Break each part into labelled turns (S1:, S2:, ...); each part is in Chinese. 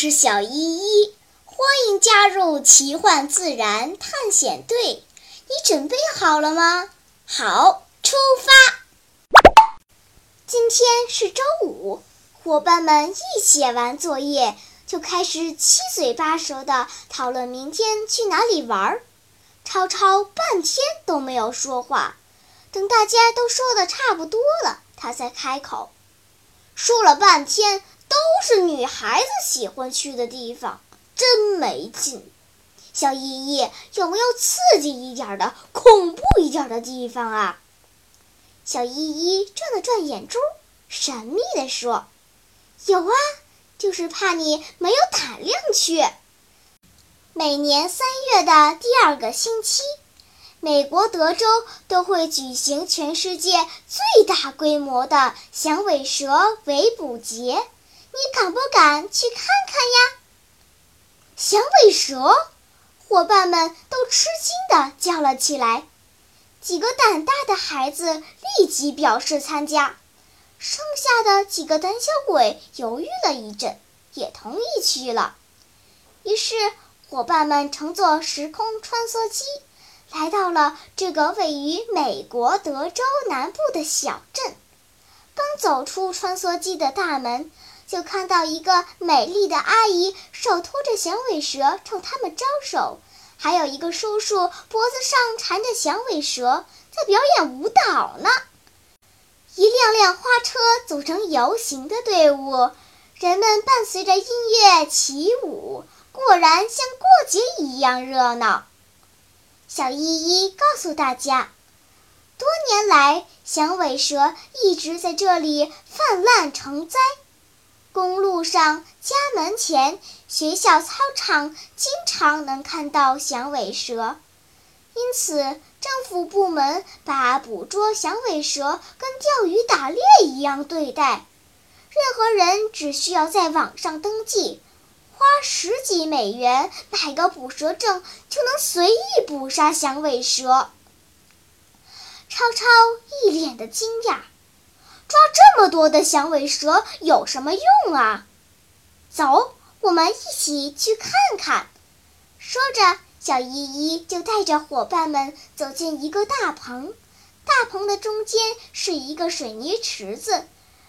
S1: 是小依依，欢迎加入奇幻自然探险队。你准备好了吗？好，出发！今天是周五，伙伴们一写完作业，就开始七嘴八舌地讨论明天去哪里玩儿。超超半天都没有说话，等大家都说的差不多了，他才开口。说了半天。都是女孩子喜欢去的地方，真没劲。小依依，有没有刺激一点的、恐怖一点的地方啊？小依依转了转眼珠，神秘地说：“有啊，就是怕你没有胆量去。每年三月的第二个星期，美国德州都会举行全世界最大规模的响尾蛇围捕节。”你敢不敢去看看呀？响尾蛇，伙伴们都吃惊地叫了起来。几个胆大的孩子立即表示参加，剩下的几个胆小鬼犹豫了一阵，也同意去了。于是，伙伴们乘坐时空穿梭机，来到了这个位于美国德州南部的小镇。刚走出穿梭机的大门。就看到一个美丽的阿姨手托着响尾蛇冲他们招手，还有一个叔叔脖子上缠着响尾蛇在表演舞蹈呢。一辆辆花车组成游行的队伍，人们伴随着音乐起舞，果然像过节一样热闹。小依依告诉大家，多年来响尾蛇一直在这里泛滥成灾。公路上、家门前、学校操场，经常能看到响尾蛇，因此政府部门把捕捉响尾蛇跟钓鱼打猎一样对待。任何人只需要在网上登记，花十几美元买个捕蛇证，就能随意捕杀响尾蛇。超超一脸的惊讶。抓这么多的响尾蛇有什么用啊？走，我们一起去看看。说着，小依依就带着伙伴们走进一个大棚。大棚的中间是一个水泥池子，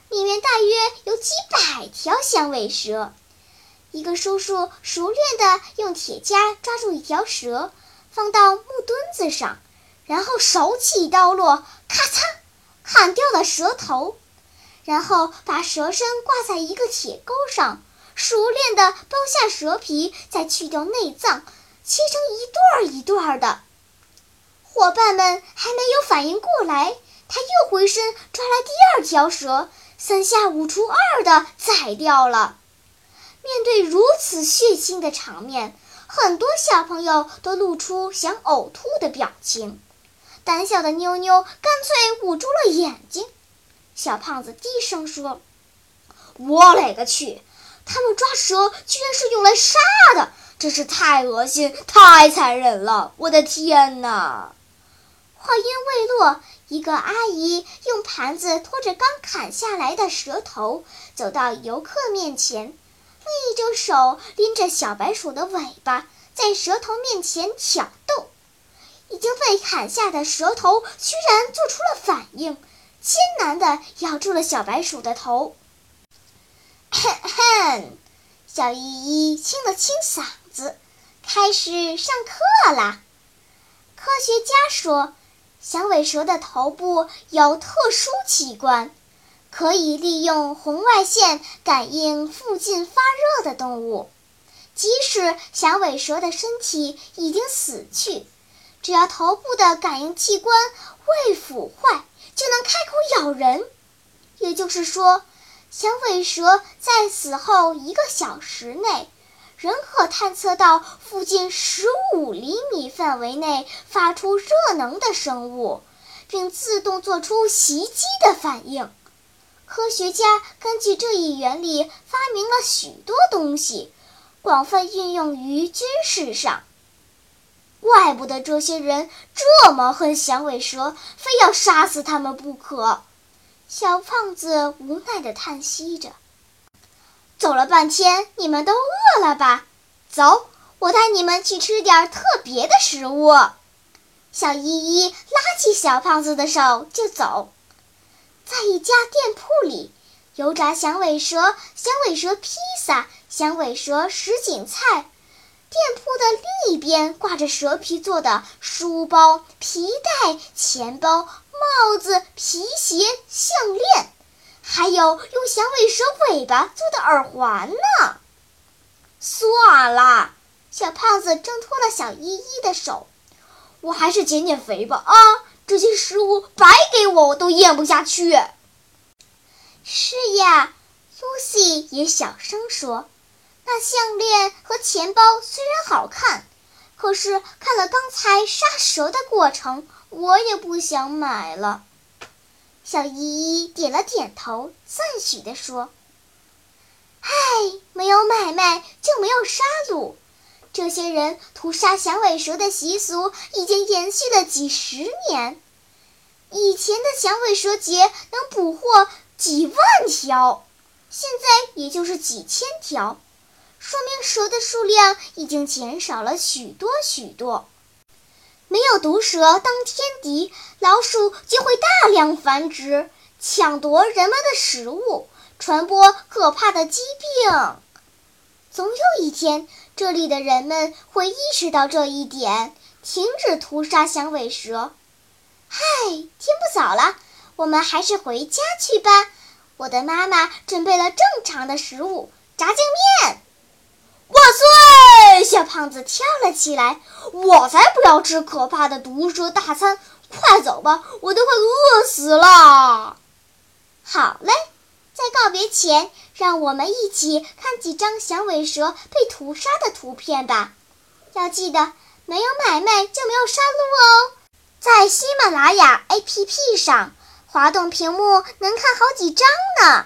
S1: 里面大约有几百条响尾蛇。一个叔叔熟练地用铁夹抓住一条蛇，放到木墩子上，然后手起刀落，咔嚓。砍掉了蛇头，然后把蛇身挂在一个铁钩上，熟练地剥下蛇皮，再去掉内脏，切成一段儿一段儿的。伙伴们还没有反应过来，他又回身抓来第二条蛇，三下五除二的宰掉了。面对如此血腥的场面，很多小朋友都露出想呕吐的表情。胆小的妞妞干脆捂住了眼睛。小胖子低声说：“我勒个去！他们抓蛇居然是用来杀的，真是太恶心、太残忍了！我的天哪！”话音未落，一个阿姨用盘子托着刚砍下来的蛇头，走到游客面前，另一只手拎着小白鼠的尾巴，在蛇头面前挑。已经被砍下的蛇头居然做出了反应，艰难地咬住了小白鼠的头。哼哼，小依依清了清嗓子，开始上课啦。科学家说，响尾蛇的头部有特殊器官，可以利用红外线感应附近发热的动物，即使响尾蛇的身体已经死去。只要头部的感应器官未腐坏，就能开口咬人。也就是说，响尾蛇在死后一个小时内，仍可探测到附近十五厘米范围内发出热能的生物，并自动做出袭击的反应。科学家根据这一原理发明了许多东西，广泛运用于军事上。怪不得这些人这么恨响尾蛇，非要杀死他们不可。小胖子无奈地叹息着。走了半天，你们都饿了吧？走，我带你们去吃点特别的食物。小依依拉起小胖子的手就走，在一家店铺里，油炸响尾蛇、响尾蛇披萨、响尾蛇什锦菜。店铺的另一边挂着蛇皮做的书包、皮带、钱包、帽子、皮鞋、项链，还有用响尾蛇尾巴做的耳环呢。算了，小胖子挣脱了小依依的手，我还是减减肥吧。啊，这些食物白给我，我都咽不下去。是呀，露西也小声说。那项链和钱包虽然好看，可是看了刚才杀蛇的过程，我也不想买了。小依依点了点头，赞许地说：“唉，没有买卖就没有杀戮。这些人屠杀响尾蛇的习俗已经延续了几十年。以前的响尾蛇节能捕获几万条，现在也就是几千条。”说明蛇的数量已经减少了许多许多。没有毒蛇当天敌，老鼠就会大量繁殖，抢夺人们的食物，传播可怕的疾病。总有一天，这里的人们会意识到这一点，停止屠杀响尾蛇。嗨，天不早了，我们还是回家去吧。我的妈妈准备了正常的食物——炸酱面。万岁！小胖子跳了起来。我才不要吃可怕的毒蛇大餐！快走吧，我都快饿死了。好嘞，在告别前，让我们一起看几张响尾蛇被屠杀的图片吧。要记得，没有买卖就没有杀戮哦。在喜马拉雅 APP 上，滑动屏幕能看好几张呢。